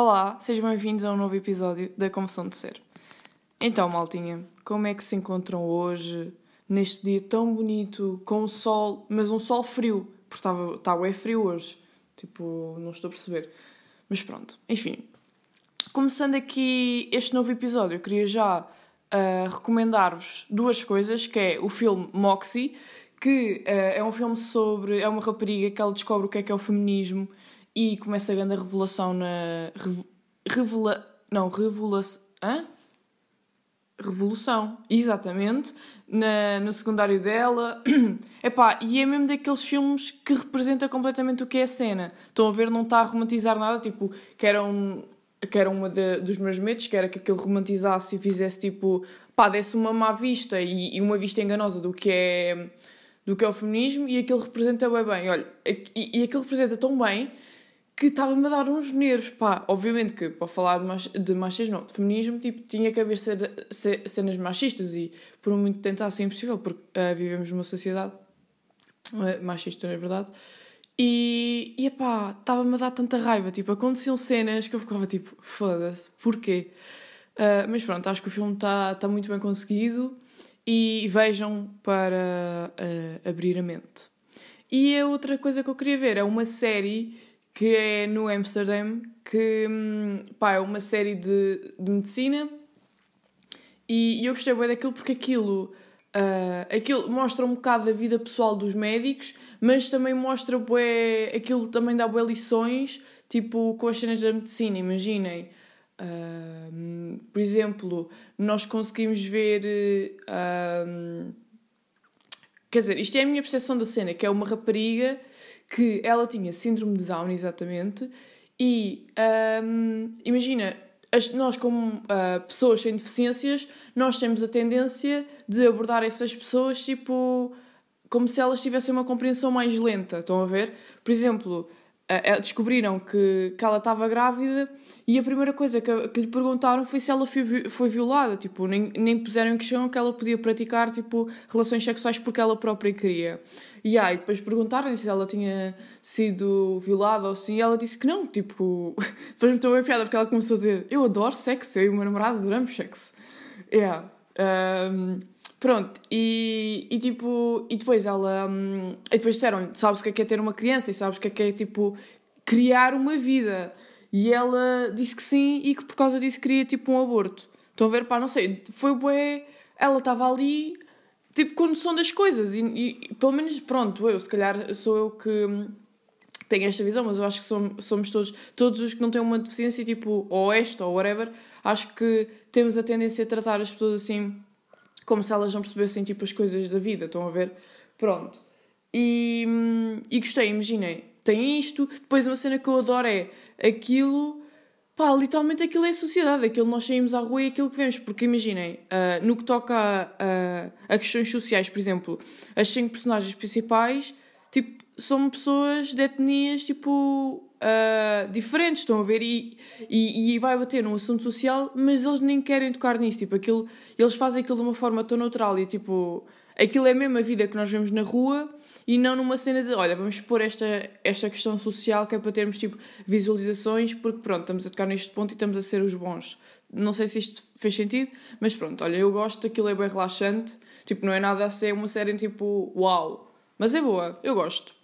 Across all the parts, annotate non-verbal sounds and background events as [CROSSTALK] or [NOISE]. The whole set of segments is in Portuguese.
Olá, sejam bem-vindos a um novo episódio da Confissão de Ser. Então, maltinha, como é que se encontram hoje, neste dia tão bonito, com o sol, mas um sol frio, porque estava, estava é frio hoje, tipo, não estou a perceber. Mas pronto, enfim. Começando aqui este novo episódio, eu queria já uh, recomendar-vos duas coisas, que é o filme Moxie, que uh, é um filme sobre... é uma rapariga que ela descobre o que é que é o feminismo e começa a grande revelação na. Revela. Não, revelação. Hã? Revolução, exatamente, na, no secundário dela. [CLEARS THROAT] Epá, e é mesmo daqueles filmes que representa completamente o que é a cena. Estão a ver, não está a romantizar nada, tipo, que era um, que era uma dos meus medos, que era que aquilo romantizasse e fizesse tipo, pá, desse uma má vista e, e, uma vista enganosa do que é do que é o feminismo e aquilo representa bem bem. Olha, e, e aquilo representa tão bem que estava-me a dar uns nervos, pá. Obviamente que, para falar de machismo, não, de feminismo, tipo, tinha que haver cenas machistas e, por muito tentar, ser impossível, porque uh, vivemos numa sociedade uh, machista, não é verdade? E, e pá, estava-me a dar tanta raiva, tipo, aconteciam cenas que eu ficava tipo, foda-se, porquê? Uh, mas pronto, acho que o filme está tá muito bem conseguido e vejam para abrir a mente. E a outra coisa que eu queria ver é uma série que é no Amsterdam, que hum, pá, é uma série de, de medicina e, e eu gostei bem daquilo porque aquilo, uh, aquilo mostra um bocado da vida pessoal dos médicos, mas também mostra bué, aquilo também dá boas lições, tipo com as cenas da medicina, imaginem. Uh, por exemplo, nós conseguimos ver. Uh, quer dizer, isto é a minha percepção da cena, que é uma rapariga que ela tinha síndrome de Down, exatamente, e um, imagina, nós como uh, pessoas sem deficiências, nós temos a tendência de abordar essas pessoas tipo como se elas tivessem uma compreensão mais lenta, estão a ver? Por exemplo, descobriram que, que ela estava grávida e a primeira coisa que, que lhe perguntaram foi se ela foi, foi violada, tipo, nem, nem puseram em questão que ela podia praticar tipo, relações sexuais porque ela própria queria. E aí, depois perguntaram se ela tinha sido violada ou assim, e ela disse que não, tipo, [LAUGHS] depois me uma piada porque ela começou a dizer: Eu adoro sexo, eu e o meu namorado adoramos sexo. Yeah. Um, pronto, e, e tipo, e depois ela. Um, e depois disseram: Sabes o que é, que é ter uma criança e sabes o que é, que é tipo criar uma vida. E ela disse que sim e que por causa disso queria tipo um aborto. Estão a ver? Pá, não sei, foi bué. Ela estava ali tipo, com noção das coisas. E, e, pelo menos, pronto, eu, se calhar sou eu que tenho esta visão, mas eu acho que somos, somos todos, todos os que não têm uma deficiência, tipo, ou esta ou whatever, acho que temos a tendência a tratar as pessoas assim, como se elas não percebessem, tipo, as coisas da vida, estão a ver? Pronto. E, e gostei, imaginei. Tem isto, depois uma cena que eu adoro é aquilo pá, literalmente aquilo é a sociedade, aquilo nós saímos à rua e aquilo que vemos. Porque imaginem, uh, no que toca a, a, a, questões sociais, por exemplo, as cinco personagens principais, tipo, são pessoas de etnias, tipo, uh, diferentes, estão a ver? E, e, e, vai bater num assunto social, mas eles nem querem tocar nisso, tipo, aquilo, eles fazem aquilo de uma forma tão natural e, tipo, aquilo é mesmo a vida que nós vemos na rua e não numa cena de, olha, vamos pôr esta, esta questão social que é para termos tipo visualizações, porque pronto, estamos a tocar neste ponto e estamos a ser os bons. Não sei se isto fez sentido, mas pronto, olha, eu gosto, aquilo é bem relaxante, tipo, não é nada a ser uma série tipo, uau, mas é boa, eu gosto.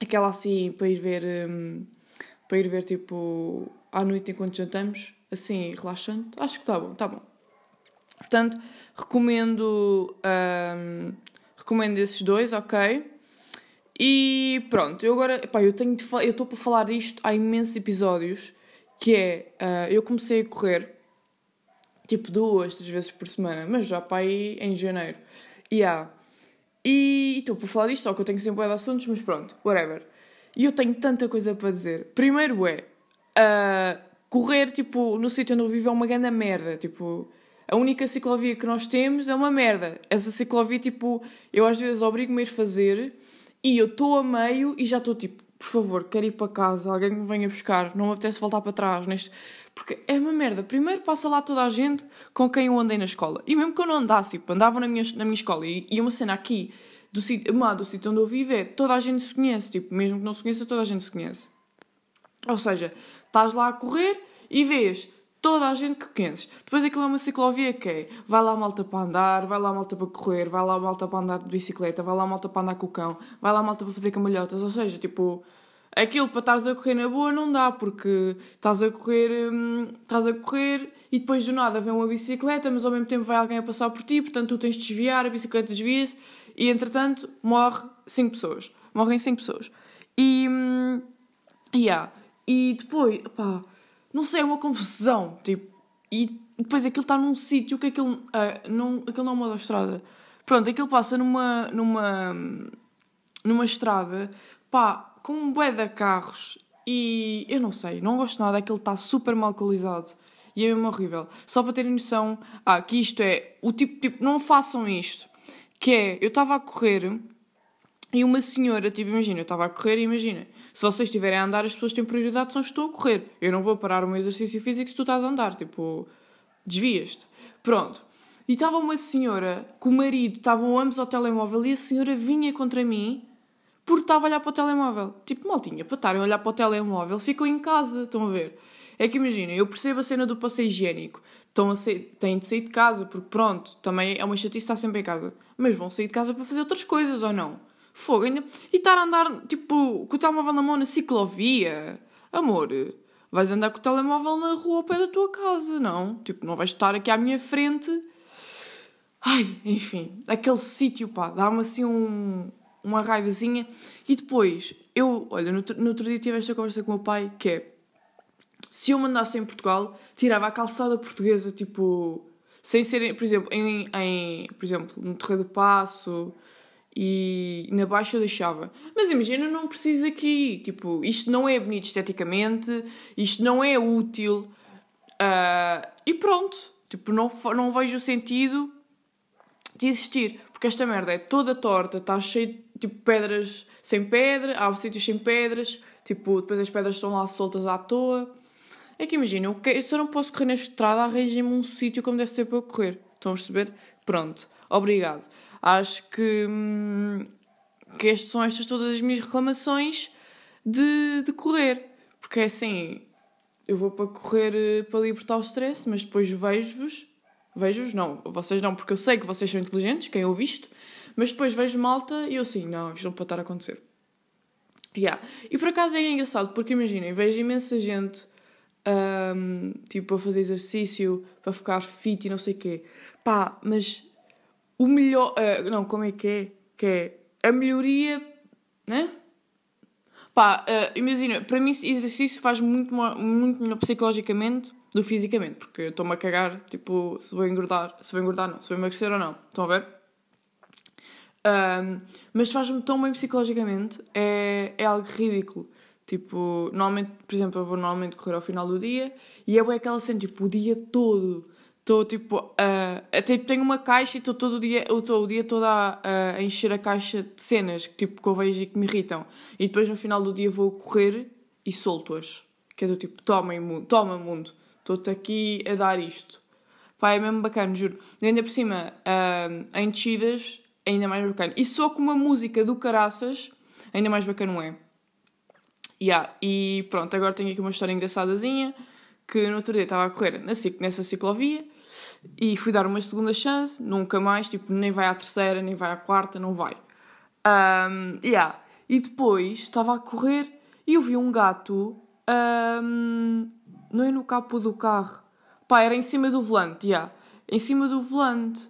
Aquela assim, para ver, um, para ir ver tipo, à noite enquanto jantamos, assim, relaxante, acho que está bom, está bom. Portanto, recomendo, recomendo esses dois, ok? E pronto, eu agora, pá, eu tenho de eu estou para falar disto há imensos episódios, que é, uh, eu comecei a correr, tipo duas, três vezes por semana, mas já para aí em janeiro. Yeah. E estou para falar disto, só que eu tenho sempre de assuntos, mas pronto, whatever. E eu tenho tanta coisa para dizer. Primeiro é, uh, correr, tipo, no sítio onde eu vivo é uma grande merda, tipo... A única ciclovia que nós temos é uma merda. Essa ciclovia, tipo, eu às vezes obrigo-me a ir fazer e eu estou a meio e já estou tipo, por favor, quero ir para casa, alguém me venha buscar, não me apetece voltar para trás neste. Porque é uma merda. Primeiro passa lá toda a gente com quem eu andei na escola. E mesmo que eu não andasse, tipo, andava na minha, na minha escola. E, e uma cena aqui, do sítio, uma do sítio onde eu vivo, é toda a gente se conhece. Tipo, mesmo que não se conheça, toda a gente se conhece. Ou seja, estás lá a correr e vês toda a gente que conheces. Depois aquilo é uma ciclovia que é, vai lá malta para andar, vai lá malta para correr, vai lá malta para andar de bicicleta, vai lá malta para andar com o cão, vai lá malta para fazer camalhotas. Ou seja, tipo, aquilo para estares a correr na boa não dá, porque estás a correr, hum, estás a correr e depois do nada vem uma bicicleta, mas ao mesmo tempo vai alguém a passar por ti, portanto tu tens de desviar, a bicicleta desvia-se e entretanto morre 5 pessoas. Morrem 5 pessoas. E. Hum, yeah. E depois, pá, não sei, é uma confusão. Tipo, e depois aquilo está num sítio que aquilo. Uh, não, aquilo não é uma autostrada. Pronto, aquilo passa numa. numa. numa estrada, pá, com um bué de carros. E eu não sei, não gosto nada, aquilo está super mal localizado. E é mesmo horrível. Só para terem noção, ah, que isto é o tipo, tipo, não façam isto. Que é, eu estava a correr e uma senhora, tipo, imagina, eu estava a correr e imagina, se vocês estiverem a andar, as pessoas têm prioridade, são estou a correr. Eu não vou parar o meu exercício físico se tu estás a andar, tipo, desvias-te. Pronto. E estava uma senhora, com o marido, estavam ambos ao telemóvel e a senhora vinha contra mim porque estava a olhar para o telemóvel. Tipo, maltinha, para estarem a olhar para o telemóvel, ficam em casa, estão a ver? É que imaginem, eu percebo a cena do passeio higiênico. Estão a têm de sair de casa, porque pronto, também é uma chatice estar sempre em casa. Mas vão sair de casa para fazer outras coisas, ou não? Fogo, ainda... E estar a andar, tipo, com o telemóvel na mão na ciclovia. Amor, vais andar com o telemóvel na rua ao pé da tua casa, não? Tipo, não vais estar aqui à minha frente. Ai, enfim, aquele sítio, pá, dá-me assim um, uma raivazinha. E depois, eu, olha, no, no outro dia tive esta conversa com o meu pai, que é, se eu mandasse em Portugal, tirava a calçada portuguesa, tipo, sem ser, por exemplo, em, em por exemplo, no Terreiro do Passo, e na baixa eu deixava. Mas imagina, não preciso aqui. Tipo, isto não é bonito esteticamente, isto não é útil. Uh, e pronto. Tipo, não, não vejo o sentido de existir. Porque esta merda é toda torta, está cheio de tipo, pedras sem pedra, há sítios sem pedras, tipo, depois as pedras estão lá soltas à toa. É que imagina, eu, eu não posso correr nesta estrada, arranjem-me um sítio como deve ser para eu correr. Estão a perceber? Pronto. Obrigado. Acho que, hum, que estas são estas todas as minhas reclamações de, de correr. Porque é assim, eu vou para correr eh, para libertar o stress, mas depois vejo-vos, vejo-vos, não, vocês não, porque eu sei que vocês são inteligentes, quem eu visto, mas depois vejo malta e eu assim, não, isto não pode estar a acontecer. Yeah. E por acaso é engraçado, porque imaginem, vejo imensa gente um, tipo a fazer exercício para ficar fit e não sei o quê. Pá, mas o melhor. Uh, não, como é que é? Que é a melhoria. Né? Pá, uh, imagina, para mim exercício faz muito, muito melhor psicologicamente do que fisicamente, porque eu estou-me a cagar, tipo, se vou engordar, se vou engordar não, se vou emagrecer ou não, estão a ver? Um, mas faz-me tão bem psicologicamente, é, é algo ridículo. Tipo, normalmente, por exemplo, eu vou normalmente correr ao final do dia e é aquela cena, tipo, o dia todo Estou tipo. Uh, tipo, tenho uma caixa e estou todo o dia, eu estou o dia todo a, a, encher a caixa de cenas que, tipo, que eu vejo e que me irritam. E depois no final do dia vou correr e solto-as. Que é do tipo, toma, mundo, toma mundo, estou-te aqui a dar isto. Pá, é mesmo bacana, juro. E ainda por cima, uh, em descidas, ainda mais bacana. E só com uma música do caraças, ainda mais bacana não é. Yeah, e pronto, agora tenho aqui uma história engraçadazinha que no outro dia estava a correr nessa ciclovia e fui dar uma segunda chance, nunca mais, tipo, nem vai à terceira, nem vai à quarta, não vai. Um, yeah. E depois estava a correr e eu vi um gato, um, não é no capo do carro, pá, era em cima do volante, yeah. em cima do volante.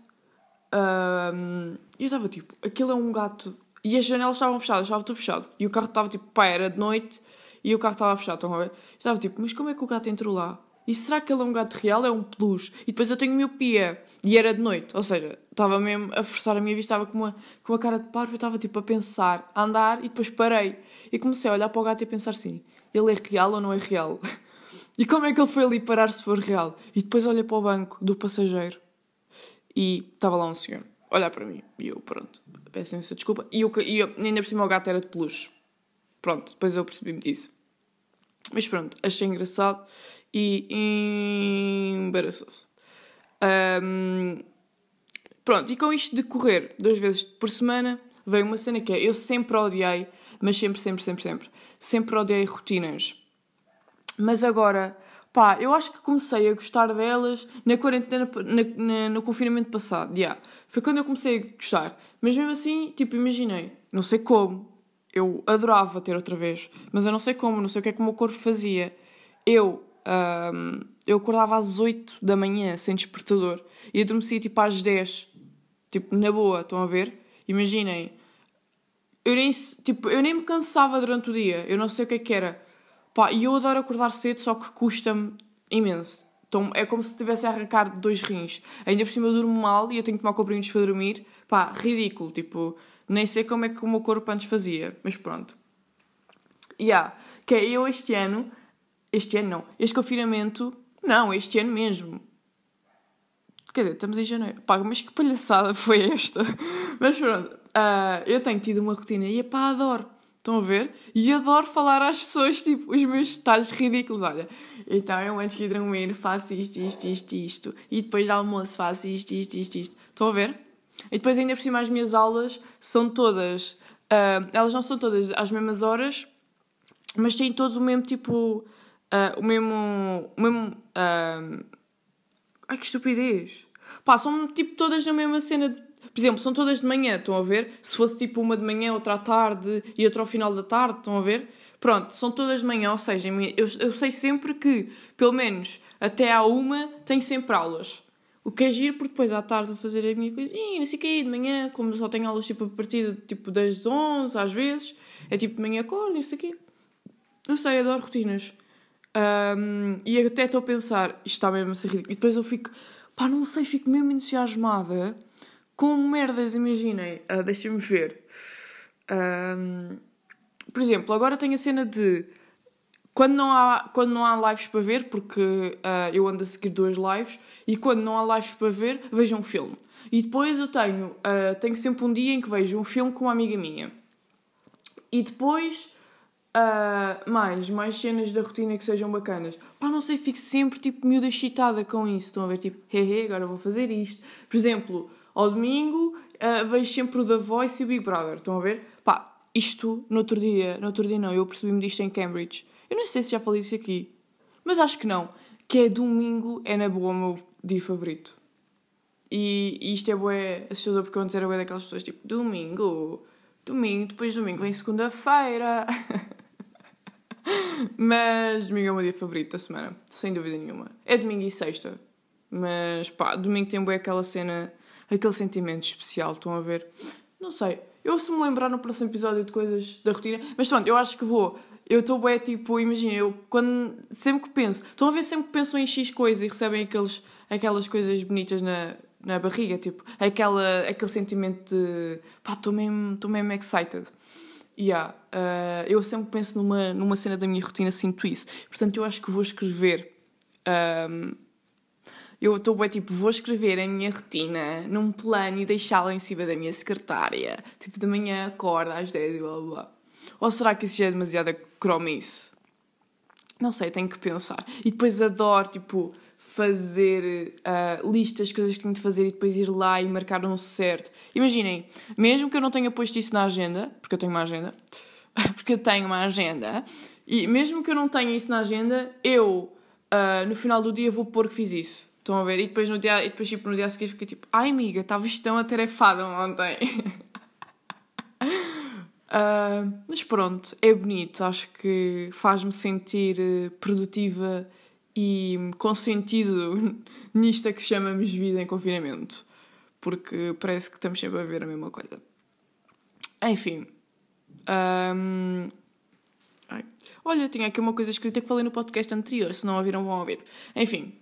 Um, e eu estava tipo, aquilo é um gato. E as janelas estavam fechadas, estava tudo fechado. E o carro estava tipo, pá, era de noite e o carro estava fechado, estava tipo, mas como é que o gato entrou lá? E será que ele é um gato real? É um peluche? E depois eu tenho miopia. E era de noite. Ou seja, estava mesmo a forçar a minha vista. Estava com uma, com uma cara de parvo. Eu estava tipo a pensar, a andar. E depois parei. E comecei a olhar para o gato e a pensar assim: ele é real ou não é real? [LAUGHS] E como é que ele foi ali parar se for real? E depois olhei para o banco do passageiro. E estava lá um senhor. Olhar para mim. E eu, pronto. Peço imensa desculpa. E, eu, e eu, ainda por cima o gato era de peluche. Pronto, depois eu percebi-me disso. Mas pronto, achei engraçado e embaraçoso. Um, pronto, e com isto de correr duas vezes por semana, veio uma cena que é: eu sempre odiei, mas sempre, sempre, sempre, sempre, sempre odiei rotinas. Mas agora, pá, eu acho que comecei a gostar delas na quarentena, na, na, no confinamento passado. Yeah. Foi quando eu comecei a gostar. Mas mesmo assim, tipo, imaginei, não sei como, eu adorava ter outra vez, mas eu não sei como, não sei o que é que o meu corpo fazia. Eu, um, eu acordava às 8 da manhã sem despertador e adormecia tipo às 10, tipo, na boa, estão a ver? Imaginem, eu nem, tipo, eu nem me cansava durante o dia, eu não sei o que é que era. Pá, e eu adoro acordar cedo, só que custa-me imenso. Então é como se estivesse a arrancar dois rins. Ainda por cima eu durmo mal e eu tenho que tomar comprimidos para dormir. Pá, ridículo. Tipo, nem sei como é que o meu corpo antes fazia. Mas pronto. Yeah. Que é eu este ano. Este ano não. Este confinamento. Não, este ano mesmo. Quer dizer, estamos em janeiro. Pá, mas que palhaçada [LAUGHS] foi esta? mas pronto. Uh, eu tenho tido uma rotina e pá, adoro. Estão a ver? E adoro falar às pessoas, tipo, os meus detalhes ridículos. Olha, então eu antes de dormir faço isto, isto, isto, isto. E depois de almoço faço isto, isto, isto, isto. Estão a ver? E depois ainda por cima as minhas aulas são todas... Uh, elas não são todas às mesmas horas, mas têm todos o mesmo tipo... Uh, o mesmo... O mesmo uh, ai, que estupidez! São tipo todas na mesma cena por exemplo, são todas de manhã, estão a ver? Se fosse tipo uma de manhã, outra à tarde e outra ao final da tarde, estão a ver? Pronto, são todas de manhã, ou seja, eu, eu sei sempre que, pelo menos até à uma, tenho sempre aulas. O que é giro, porque depois à tarde vou fazer a minha coisinha, não sei o quê, de manhã, como só tenho aulas tipo a partir de, tipo, das 11 às vezes, é tipo de manhã acordo, não sei o quê. Eu sei, adoro rotinas. Um, e até estou a pensar, isto está mesmo a ser ridículo. E depois eu fico, pá, não sei, fico mesmo entusiasmada com merdas, imaginem, uh, deixem-me ver. Um, por exemplo, agora tenho a cena de quando não há, quando não há lives para ver, porque uh, eu ando a seguir duas lives, e quando não há lives para ver, vejo um filme. E depois eu tenho, uh, tenho sempre um dia em que vejo um filme com uma amiga minha. E depois, uh, mais, mais cenas da rotina que sejam bacanas. Pá, não sei, fico sempre tipo miúda excitada com isso. Estão a ver, tipo, hehe, agora vou fazer isto. Por exemplo, ao domingo uh, vejo sempre o The Voice e o Big Brother. Estão a ver? Pá, isto no outro dia, no outro dia não, eu percebi-me disto em Cambridge. Eu não sei se já falei isso aqui, mas acho que não. Que é domingo, é na boa o meu dia favorito. E, e isto é bué assustador porque antes era bué daquelas pessoas tipo, domingo, domingo, depois domingo vem segunda-feira. [LAUGHS] mas domingo é o meu dia favorito da semana, sem dúvida nenhuma. É domingo e sexta. Mas pá, domingo tem bué aquela cena aquele sentimento especial, estão a ver? Não sei. Eu se me lembrar no próximo episódio de coisas da rotina, mas pronto, eu acho que vou. Eu estou bem, tipo, imagina, eu quando, sempre que penso, estão a ver sempre que pensam em X coisa e recebem aqueles, aquelas coisas bonitas na, na barriga, tipo, aquela, aquele sentimento de pá, estou mesmo, mesmo excited. Yeah, uh, eu sempre penso numa, numa cena da minha rotina, sinto isso. Portanto, eu acho que vou escrever um, ah, eu estou bem tipo, vou escrever a minha rotina num plano e deixá-la em cima da minha secretária. Tipo, de manhã acorda às 10 e blá blá blá. Ou será que isso já é demasiada cromice? Não sei, tenho que pensar. E depois adoro, tipo, fazer uh, listas, coisas que tenho de fazer e depois ir lá e marcar um certo. Imaginem, mesmo que eu não tenha posto isso na agenda, porque eu tenho uma agenda, [LAUGHS] porque eu tenho uma agenda, e mesmo que eu não tenha isso na agenda, eu, uh, no final do dia, vou pôr que fiz isso. Estão a ver? E depois, no dia, e depois tipo, no dia a seguir fiquei tipo, ai amiga, estavas tão atarefada ontem. uh, [LAUGHS] mas pronto, é bonito. Acho que faz-me sentir eh, produtiva e com sentido [LAUGHS] nisto que chamamos vida em confinamento. Porque parece que estamos sempre a ver a mesma coisa. Enfim. Um... Olha, tinha aqui uma coisa escrita que falei no podcast anterior, se não ouviram vão ouvir. Enfim,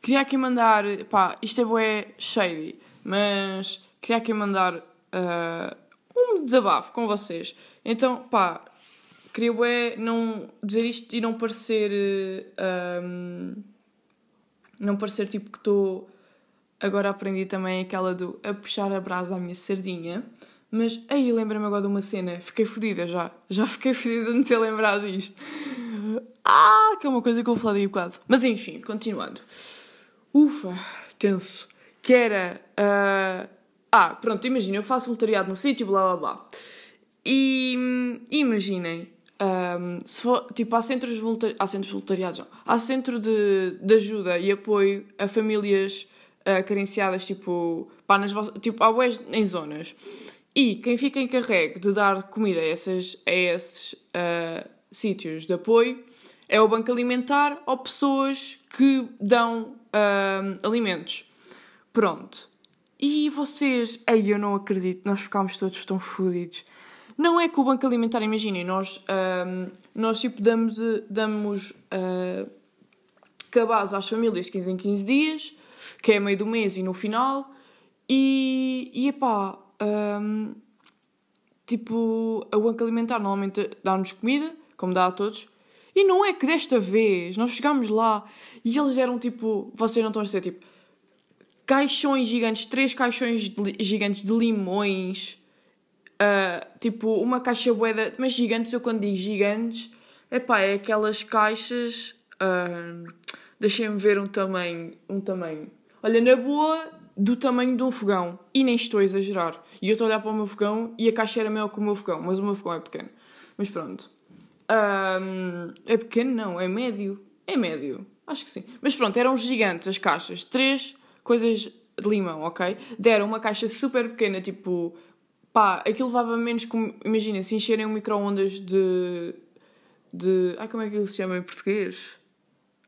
Queria aqui mandar, pá, isto é bué shady, mas queria aqui mandar uh, um desabafo com vocês. Então, pá, queria bué não dizer isto e não parecer, um, ah, não parecer tipo que estou, agora aprendi também aquela do a puxar a brasa à minha sardinha. Mas aí lembra-me agora de uma cena, fiquei fodida já, já fiquei fodida de não ter lembrado disto. Ah, que é uma coisa que eu falei um bocado. Mas enfim, continuando ufa, tenso, que era. Uh, ah, pronto, imagina, eu faço voluntariado no sítio, blá blá blá. E imaginem, Um, for, tipo, há centros, há centros não. Há centro de, de ajuda e apoio a famílias uh, carenciadas, tipo, pá, nas tipo, há webs em zonas. E quem fica encarregue de dar comida a, essas, a esses uh, sítios de apoio é o Banco Alimentar ou pessoas que dão uh, alimentos. Pronto. E vocês. Ei, eu não acredito, nós ficámos todos tão fodidos. Não é que o Banco Alimentar, imaginem, nós, um, nós tipo damos, damos uh, cabaz às famílias 15 em 15 dias, que é meio do mês e no final, e, e epá, um, tipo, o Banco Alimentar normalmente dá-nos comida, como dá a todos, e não é que desta vez nós chegámos lá e eles eram tipo, vocês não estão a ser tipo, caixões gigantes, três caixões gigantes de limões, Uh, tipo, uma caixa boeda, mas gigantes, eu quando digo gigantes, epá, é aquelas caixas. Uh, Deixem-me ver um tamanho. Um tamanho. Olha, na boa, do tamanho de um fogão. E nem estou a exagerar. E eu estou a olhar para o meu fogão e a caixa era maior que o meu fogão, mas o meu fogão é pequeno. Mas pronto. É pequeno, não, é médio. É médio, acho que sim. Mas pronto, eram gigantes as caixas. Três coisas de limão, ok? Deram uma caixa super pequena, tipo Pá, aquilo levava menos como. Imagina, se encherem um micro-ondas de. de. Ai, como é que ele se chama em português?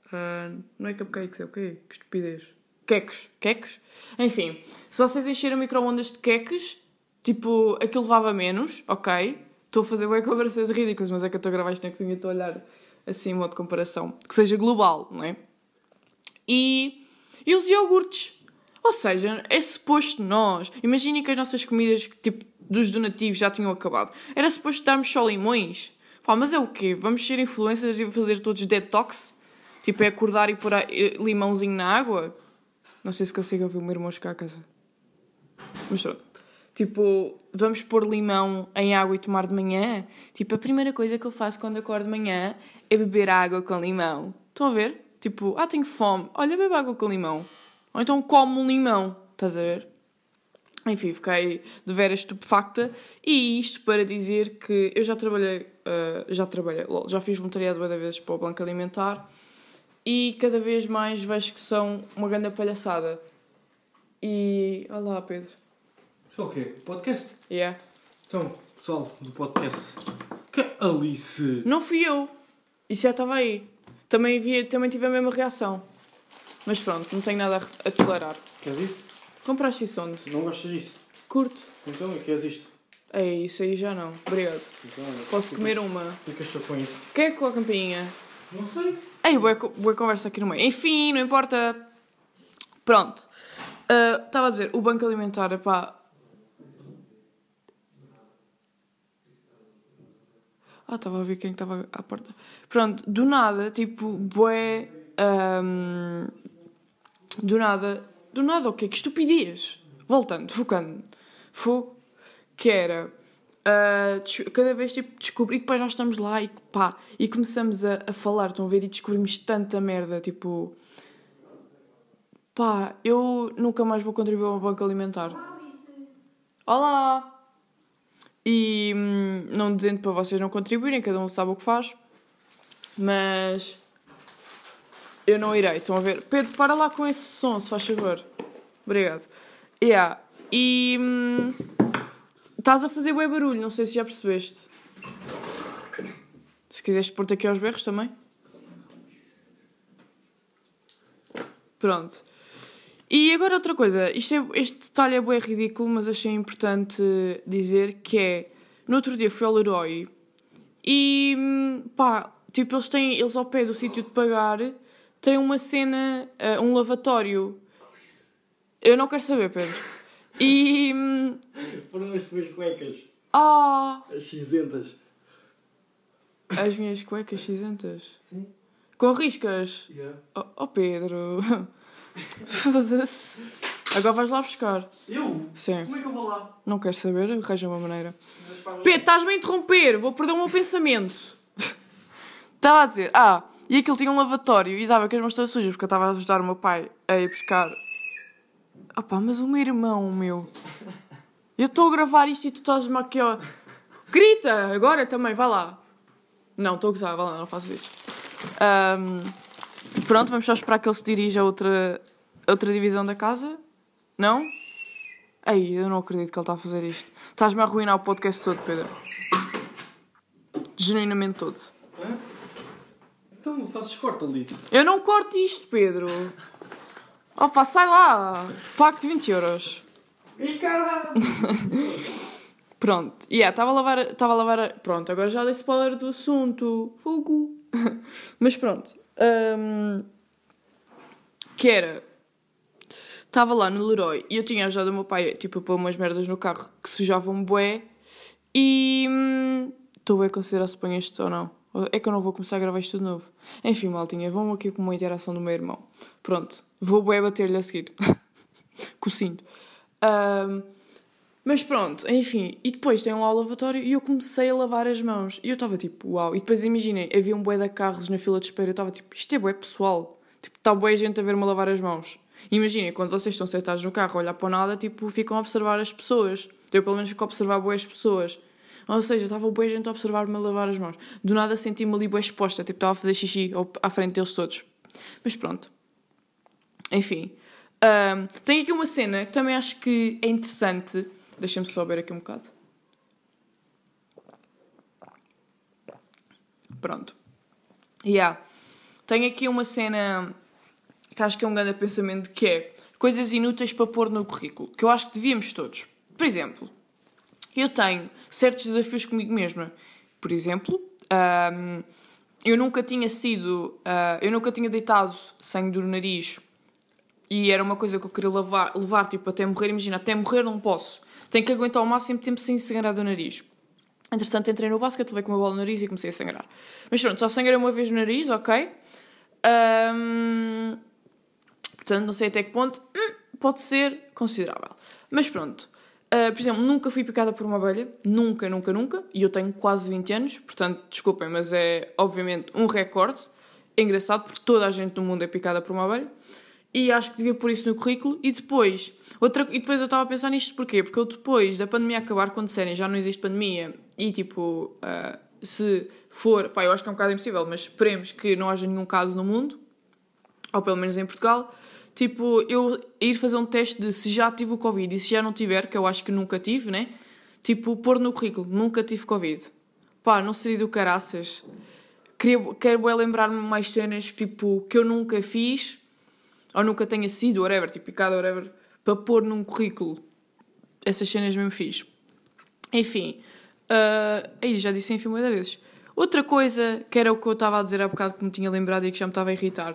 Uh, não é cupcakes, é o quê? Que estupidez. Queques. Queques? Enfim, se vocês encherem micro-ondas de queques, tipo, aquilo levava menos, ok? Estou a fazer bem conversas ridículas, mas é que eu estou a gravar isto na cozinha estou a olhar assim, em modo de comparação. Que seja global, não é? E. E os iogurtes. Ou seja, é suposto nós. Imaginem que as nossas comidas, tipo, dos donativos já tinham acabado. Era suposto darmos só limões. Pá, mas é o quê? Vamos ser influencers e fazer todos detox? Tipo, é acordar e pôr limãozinho na água? Não sei se consigo ouvir o meu irmão chegar a casa. Mas pronto. Tipo, vamos pôr limão em água e tomar de manhã? Tipo, a primeira coisa que eu faço quando acordo de manhã é beber água com limão. Estão a ver? Tipo, ah, tenho fome. Olha, bebe água com limão. Ou então como um limão. Estás a ver? Enfim, fiquei de veras estupefacta. E isto para dizer que eu já trabalhei, uh, já trabalhei, já fiz voluntariado várias vezes para o Banco Alimentar e cada vez mais vejo que são uma grande palhaçada. E. Olá, Pedro. Isso é o quê? Podcast? Yeah. Então, pessoal do podcast. Que Alice! Não fui eu! Isso já estava aí. Também, vi, também tive a mesma reação. Mas pronto, não tenho nada a, declarar. Queres isso? Compraste isso onde? Não gostas disso? Curto. Então, e queres isto? É isso aí já não. Obrigado. Então, olha, Posso comer uma. Ficas só com isso. Quem é que com a campainha? Não sei. Ei, boa, boa conversa aqui no meio. Enfim, não importa. Pronto. Ah, Estava a dizer, o Banco Alimentar, pá. Ah, estava a ver quem estava à porta. Pronto, do nada, tipo, bué. ahm, do nada. Do nada, o quê? Que estupidez! Voltando, focando. Fogo. Que era. des- cada vez tipo, descobri. E depois nós estamos lá e pá. E começamos a, a falar, estão a ver? E descobrimos tanta merda. Tipo. Pá, eu nunca mais vou contribuir ao Banco Alimentar. Olá! E hum, não dizendo para vocês não contribuírem, cada um sabe o que faz. Mas. Eu não irei, estão a ver? Pedro, para lá com esse som, se faz favor. Obrigado. Yeah. E. hum, Estás a fazer bué barulho, não sei se já percebeste. Se quiseres pôr-te aqui aos berros também. Pronto. E agora outra coisa, isto é, este detalhe é bem ridículo, mas achei importante dizer que é, no outro dia fui ao Leroy e hum, pá, tipo, eles têm, eles ao pé do sítio de pagar, têm uma cena, ah, um lavatório. Eu não quero saber, Pedro. E. hum, Foram as tuas cuecas. Ah! As cinzentas. As minhas cuecas cinzentas. Sim. Com riscas. Yeah. Oh, oh Pedro. [LAUGHS] Foda-se. Agora vais lá buscar. Eu? Sim. Como é que eu vou lá? Não queres saber? Arranja uma maneira. Pedro, estás-me a interromper. Vou perder o meu pensamento. [LAUGHS] Estava a dizer, ah, e aquilo tinha um lavatório e dava com as mãos todas sujas porque eu estava a ajudar o meu pai a ir buscar. Ah pá, mas o meu irmão, meu. Eu estou a gravar isto e tu estás-me aqui, ó. Grita! Agora também, vai lá. Não, estou a gozar, vá lá, não faço isso. Ahm, pronto, vamos só esperar que ele se dirija a outra, outra divisão da casa. Não? Ei, eu não acredito que ele está a fazer isto. Estás-me a arruinar o podcast todo, Pedro. Genuinamente todo. Então fazes corta, Alice. Eu não corto isto, Pedro. Opa, sai lá. Pago-te 20 euros. E caralho! [LAUGHS] Pronto. E yeah, estava a lavar. Estava a lavar. Pronto, agora já dei spoiler do assunto. Fogo. [LAUGHS] Mas pronto. Ahm, que era. Estava lá no Leroy e eu tinha ajudado o meu pai tipo, a pôr umas merdas no carro que sujavam bué. E. hum, Estou bem a considerar se ponho isto ou não. É que eu não vou começar a gravar isto de novo. Enfim, maltinha, vão aqui com uma interação do meu irmão. Pronto. Vou bué bater-lhe a seguir. com o cinto. Ahm, mas pronto, enfim. E depois tem um lavatório e eu comecei a lavar as mãos. E eu estava tipo, uau. E depois imaginei, havia um bué de carros na fila de espera. Eu estava tipo, isto é bué pessoal. Tipo, está bué gente a ver-me lavar as mãos. Imaginem, quando vocês estão sentados no carro a olhar para nada, tipo, ficam a observar as pessoas. Eu pelo menos fico a observar bué as pessoas. Ou seja, estava bué gente a observar-me a lavar as mãos. Do nada senti-me ali bué exposta. Tipo, estava a fazer xixi à frente deles todos. Mas pronto. Enfim. Ahm, tem aqui uma cena que também acho que é interessante. Deixa-me só ver aqui um bocado. Pronto. Yeah. Tenho aqui uma cena que acho que é um grande pensamento que é coisas inúteis para pôr no currículo. Que eu acho que devíamos todos. Por exemplo, eu tenho certos desafios comigo mesma. Por exemplo, ahm, eu nunca tinha sido. ah, eu nunca tinha deitado sangue do nariz e era uma coisa que eu queria levar, levar tipo, até morrer. Imagina, até morrer não posso. Tenho que aguentar o máximo tempo sem sangrar do nariz. Entretanto, entrei no basquete, levei com uma bola no nariz e comecei a sangrar. Mas pronto, só sangrei uma vez no nariz, ok? Ahm, portanto, não sei até que ponto. hum, pode ser considerável. Mas pronto. Ah, por exemplo, nunca fui picada por uma abelha. Nunca, nunca, nunca. E eu tenho quase 20 anos. Portanto, desculpem, mas é obviamente um recorde. É engraçado porque toda a gente no mundo é picada por uma abelha. E acho que devia pôr isso no currículo. E depois, outra, e depois eu estava a pensar nisto porquê? Porque eu depois da pandemia acabar, quando disserem já não existe pandemia e tipo, ah, se for, pá, eu acho que é um bocado impossível, mas esperemos que não haja nenhum caso no mundo, ou pelo menos em Portugal, tipo, eu ir fazer um teste de se já tive o Covid e se já não tiver, que eu acho que nunca tive, né? Tipo, pôr no currículo, nunca tive Covid. Pá, não seria do caraças. Queria, quero é lembrar-me mais cenas, tipo, que eu nunca fiz, ou nunca tenha sido, whatever, tipo, picada, whatever, para pôr num currículo. Essas cenas mesmo fiz. Enfim, uh, aí já disse enfim muitas vezes. Outra coisa, que era o que eu estava a dizer há bocado que me tinha lembrado e que já me estava a irritar,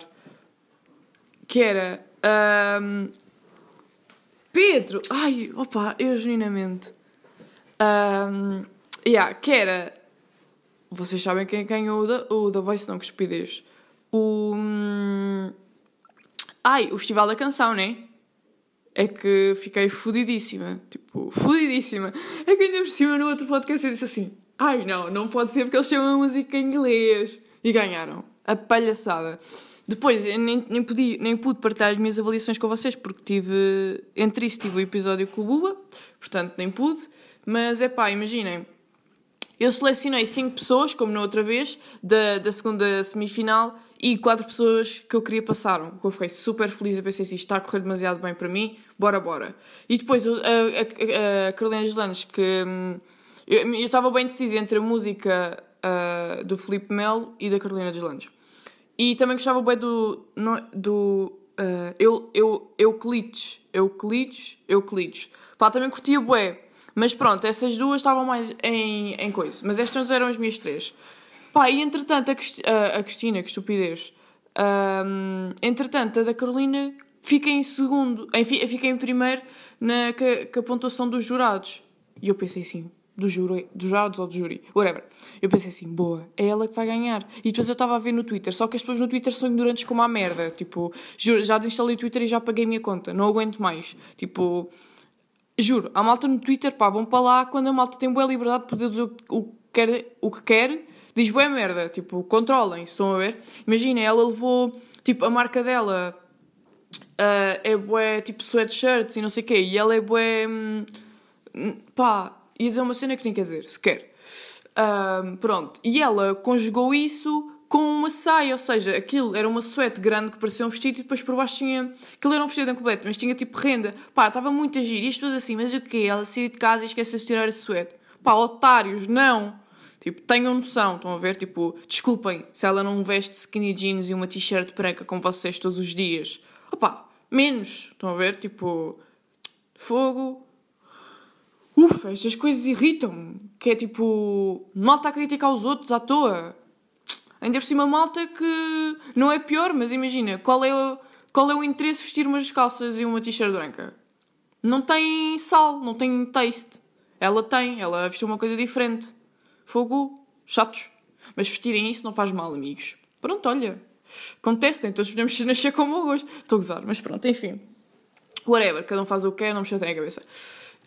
que era. Ahm, Pedro! Ai, opa, eu genuinamente. Um, yeah, que era. Vocês sabem quem ganhou o da, o da Voice, não, que estupidez. O. hum, Ai, o Festival da Canção, né? É que fiquei fodidíssima. Tipo, fodidíssima. É que ainda por cima no outro podcast eu disse assim: Ai, não, não pode ser porque eles chamam a música em inglês. E ganharam. A palhaçada. Depois, eu nem, nem, podia, nem pude partilhar as minhas avaliações com vocês porque tive. Entre isso, tive o episódio com o Buba, portanto nem pude. Mas é pá, imaginem. Eu selecionei 5 pessoas, como na outra vez, da, da segunda semifinal, e 4 pessoas que eu queria passaram. Eu fiquei super feliz, eu pensei assim, está a correr demasiado bem para mim, bora, bora. E depois a, a, a Carolina Gelanes, que hum, eu estava bem decisa entre a música ah, do Felipe Melo e da Carolina Deslandes. E também gostava bem do. no- do ah, eu, eu, Euclides. Euclides? Euclides. Pá, também curtia bué. Mas pronto, essas duas estavam mais em, em coisa. Mas estas eram as minhas três. Pá, e entretanto, a, a, a Cristina, que estupidez. Ahm, entretanto, a da Carolina fica em segundo. Em, fi- fica em primeiro na, a- com a pontuação dos jurados. E eu pensei assim, do júri, dos jurados ou do júri, whatever. Eu pensei assim, boa, é ela que vai ganhar. E depois eu estava a ver no Twitter, só que as pessoas no Twitter são ignorantes como a merda. Tipo, juro, já desinstalei o Twitter e já paguei a minha conta, não aguento mais. Tipo, juro, a malta no Twitter, pá, vão para lá quando a malta tem boa liberdade de poder dizer o, que quer, o que quer, diz boa merda, tipo, controlem, estão a ver? Imagina, ela levou, tipo, a marca dela ah, é bué, tipo, sweatshirts e não sei o quê, e ela é bué, hum, pá, ia dizer uma cena que nem quer dizer, sequer. Um, pronto. E ela conjugou isso com uma saia, ou seja, aquilo era uma suéte grande que parecia um vestido e depois por baixo tinha. Aquilo era um vestido incompleto, mas tinha tipo renda. Pá, estava muito a giro. E as pessoas assim, mas o quê? Ela saiu de casa e esqueceu de tirar a suéte. Pá, otários, não! Tipo, tenham noção, estão a ver? Tipo, desculpem se ela não veste skinny jeans e uma t-shirt branca com vocês todos os dias. Opá, menos, estão a ver? Tipo, fogo. Ufa, estas coisas irritam-me. Que é tipo, malta a criticar os outros à toa. Ainda por cima, malta que não é pior, mas imagina, qual é o, qual é o interesse de vestir umas calças e uma t-shirt branca? Não tem sal, não tem taste. Ela tem, ela vestiu uma coisa diferente. Fogo, chatos. Mas vestirem isso não faz mal, amigos. Pronto, olha. Contestem, todos podemos [LAUGHS] nascer como hoje. Estou a gozar, mas pronto, enfim. Whatever, cada um faz o que quer, não me chateiem a cabeça.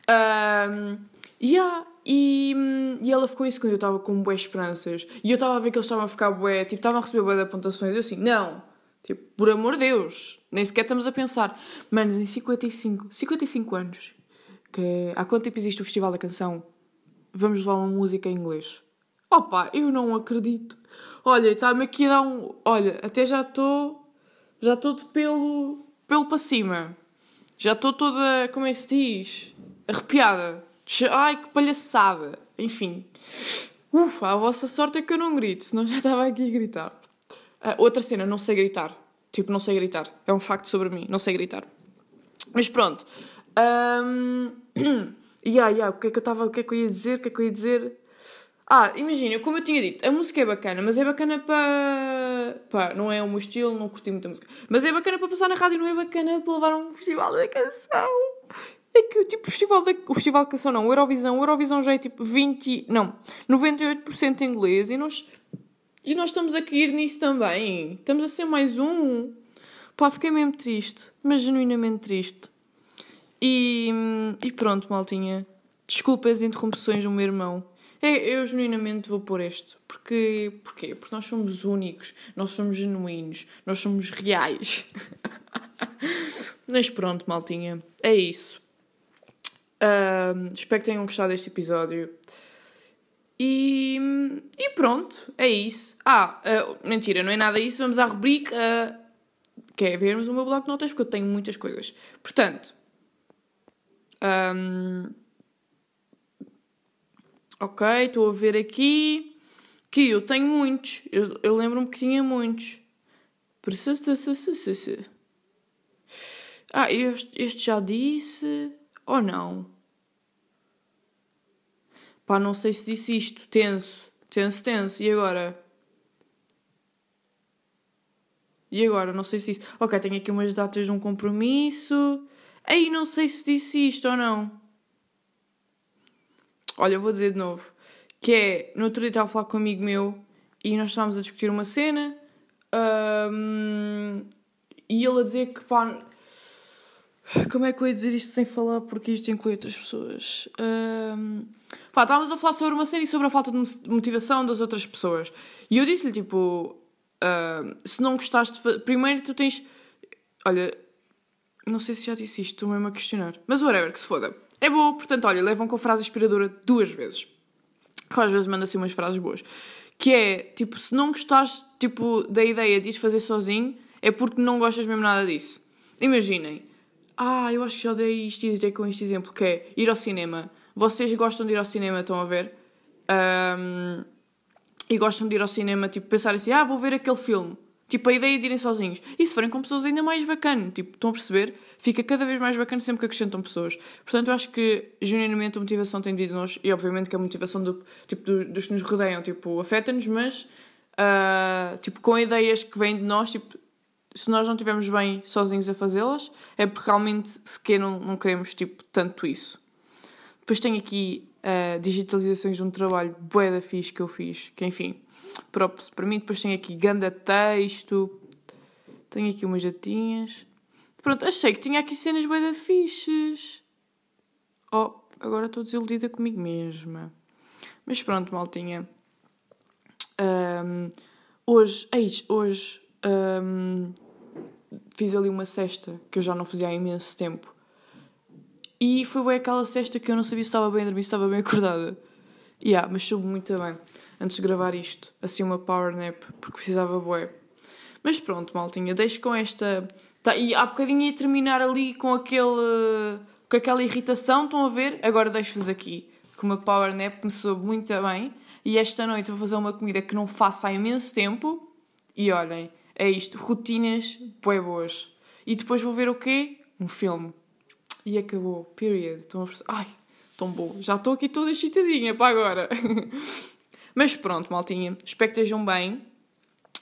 Um, yeah, e, e ela ficou isso quando eu estava com boas esperanças. E eu estava a ver que eles estavam a ficar bué, tipo, estavam a receber de apontações. Eu assim, não, tipo, por amor de Deus, nem sequer estamos a pensar. Mano, em 55, 55 anos, que há quanto tempo existe o Festival da Canção? vamos levar uma música em inglês. Opa, eu não acredito. Olha, está-me aqui a dar um. Olha, até já estou. Já estou de pelo. pelo para cima. Já estou toda. como é que se diz? Arrepiada. Ai, que palhaçada. Enfim. Ufa, a vossa sorte é que eu não grito, senão já estava aqui a gritar. Uh, outra cena, não sei gritar. Tipo, não sei gritar. É um facto sobre mim, não sei gritar. Mas pronto. Um... Yeah, yeah, o que é que eu estava, o que é que eu ia dizer, o que é que eu ia dizer? Ah, imagina, como eu tinha dito, a música é bacana, mas é bacana para. pá, não é o meu estilo, não curti muita música. Mas é bacana para passar na rádio, não é bacana para levar a um festival da canção. É que, tipo, o festival, da, o festival da canção não, o Eurovisão, o Eurovisão já é tipo 20. não, 98% inglês e nós. e nós estamos a cair nisso também. Estamos a ser mais um. Pá, fiquei mesmo triste, mas genuinamente triste. E, e pronto, maltinha. Desculpa as interrupções do meu irmão. É, eu genuinamente vou pôr este. Porque, porquê? Porque nós somos únicos, nós somos genuínos, nós somos reais. [LAUGHS] Mas pronto, maltinha. É isso. Uh, espero que tenham gostado deste episódio. E, e pronto, é isso. Ah, uh, mentira, não é nada isso. Vamos à rubrica uh, que é vermos o meu bloco de notas, porque eu tenho muitas coisas. Portanto, um, ok, estou a ver aqui que eu tenho muitos. Eu, eu lembro-me que tinha muitos. Ah, este, este já disse. Ou não? Pá, não sei se disse isto. Tenso. Tenso, tenso. E agora? E agora? Não sei se isso. Ok, tenho aqui umas datas de um compromisso. Aí não sei se disse isto ou não. Olha, eu vou dizer de novo. Que é, no outro dia estava a falar com um amigo meu e nós estávamos a discutir uma cena um, e ele a dizer que pá. Como é que eu ia dizer isto sem falar porque isto inclui outras pessoas? Um, pá, estávamos a falar sobre uma cena e sobre a falta de motivação das outras pessoas. E eu disse-lhe tipo: uh, se não gostaste de Primeiro tu tens. Olha, não sei se já disse isto, estou mesmo a questionar. Mas whatever, que se foda. É boa, portanto, olha, levam com frase inspiradora duas vezes. Que às vezes manda assim umas frases boas. Que é, tipo, se não gostares, tipo, da ideia de ir fazer sozinho, é porque não gostas mesmo nada disso. Imaginem. Ah, eu acho que já dei isto e dei com este exemplo, que é ir ao cinema. Vocês gostam de ir ao cinema, estão a ver? Um, e gostam de ir ao cinema, tipo, pensar assim, ah, vou ver aquele filme. Tipo, a ideia de irem sozinhos. E se forem com pessoas ainda mais bacana, tipo, estão a perceber? Fica cada vez mais bacana sempre que acrescentam pessoas. Portanto, eu acho que, genuinamente, a motivação tem vindo de nós, e obviamente que a motivação do, tipo, do, dos que nos rodeiam, tipo, afeta-nos, mas, uh, tipo, com ideias que vêm de nós, tipo, se nós não estivermos bem sozinhos a fazê-las, é porque realmente sequer não, não queremos, tipo, tanto isso. Depois tenho aqui uh, digitalizações de um trabalho bué da fixe que eu fiz, que enfim próprios para mim. Depois tenho aqui ganda texto. Tenho aqui umas jatinhas. Pronto, achei que tinha aqui cenas bem da fixes. Oh, agora estou desiludida comigo mesma. Mas pronto, maltinha. Um, hoje, eis, hoje um, fiz ali uma cesta que eu já não fazia há imenso tempo. E foi bem aquela cesta que eu não sabia se estava bem a dormir, se estava bem [LAUGHS] acordada. Yeah, mas soube muito bem. Antes de gravar isto, assim uma power nap, porque precisava bué. Mas pronto, maltinha, deixo com esta... Tá, e há bocadinho ia terminar ali com aquele... Com aquela irritação, estão a ver? Agora deixo-vos aqui. Com uma power nap soube muito bem. E esta noite vou fazer uma comida que não faço há imenso tempo. E olhem, é isto. Rotinas bué boas. E depois vou ver o quê? Um filme. E acabou. Period. Estão a Ai, tão bom. Já estou aqui toda excitadinha para agora. [LAUGHS] Mas pronto, maltinha. Espero que estejam bem.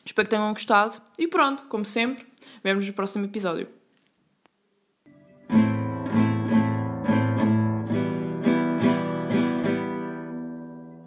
Espero que tenham gostado. E pronto, como sempre, vemos no próximo episódio.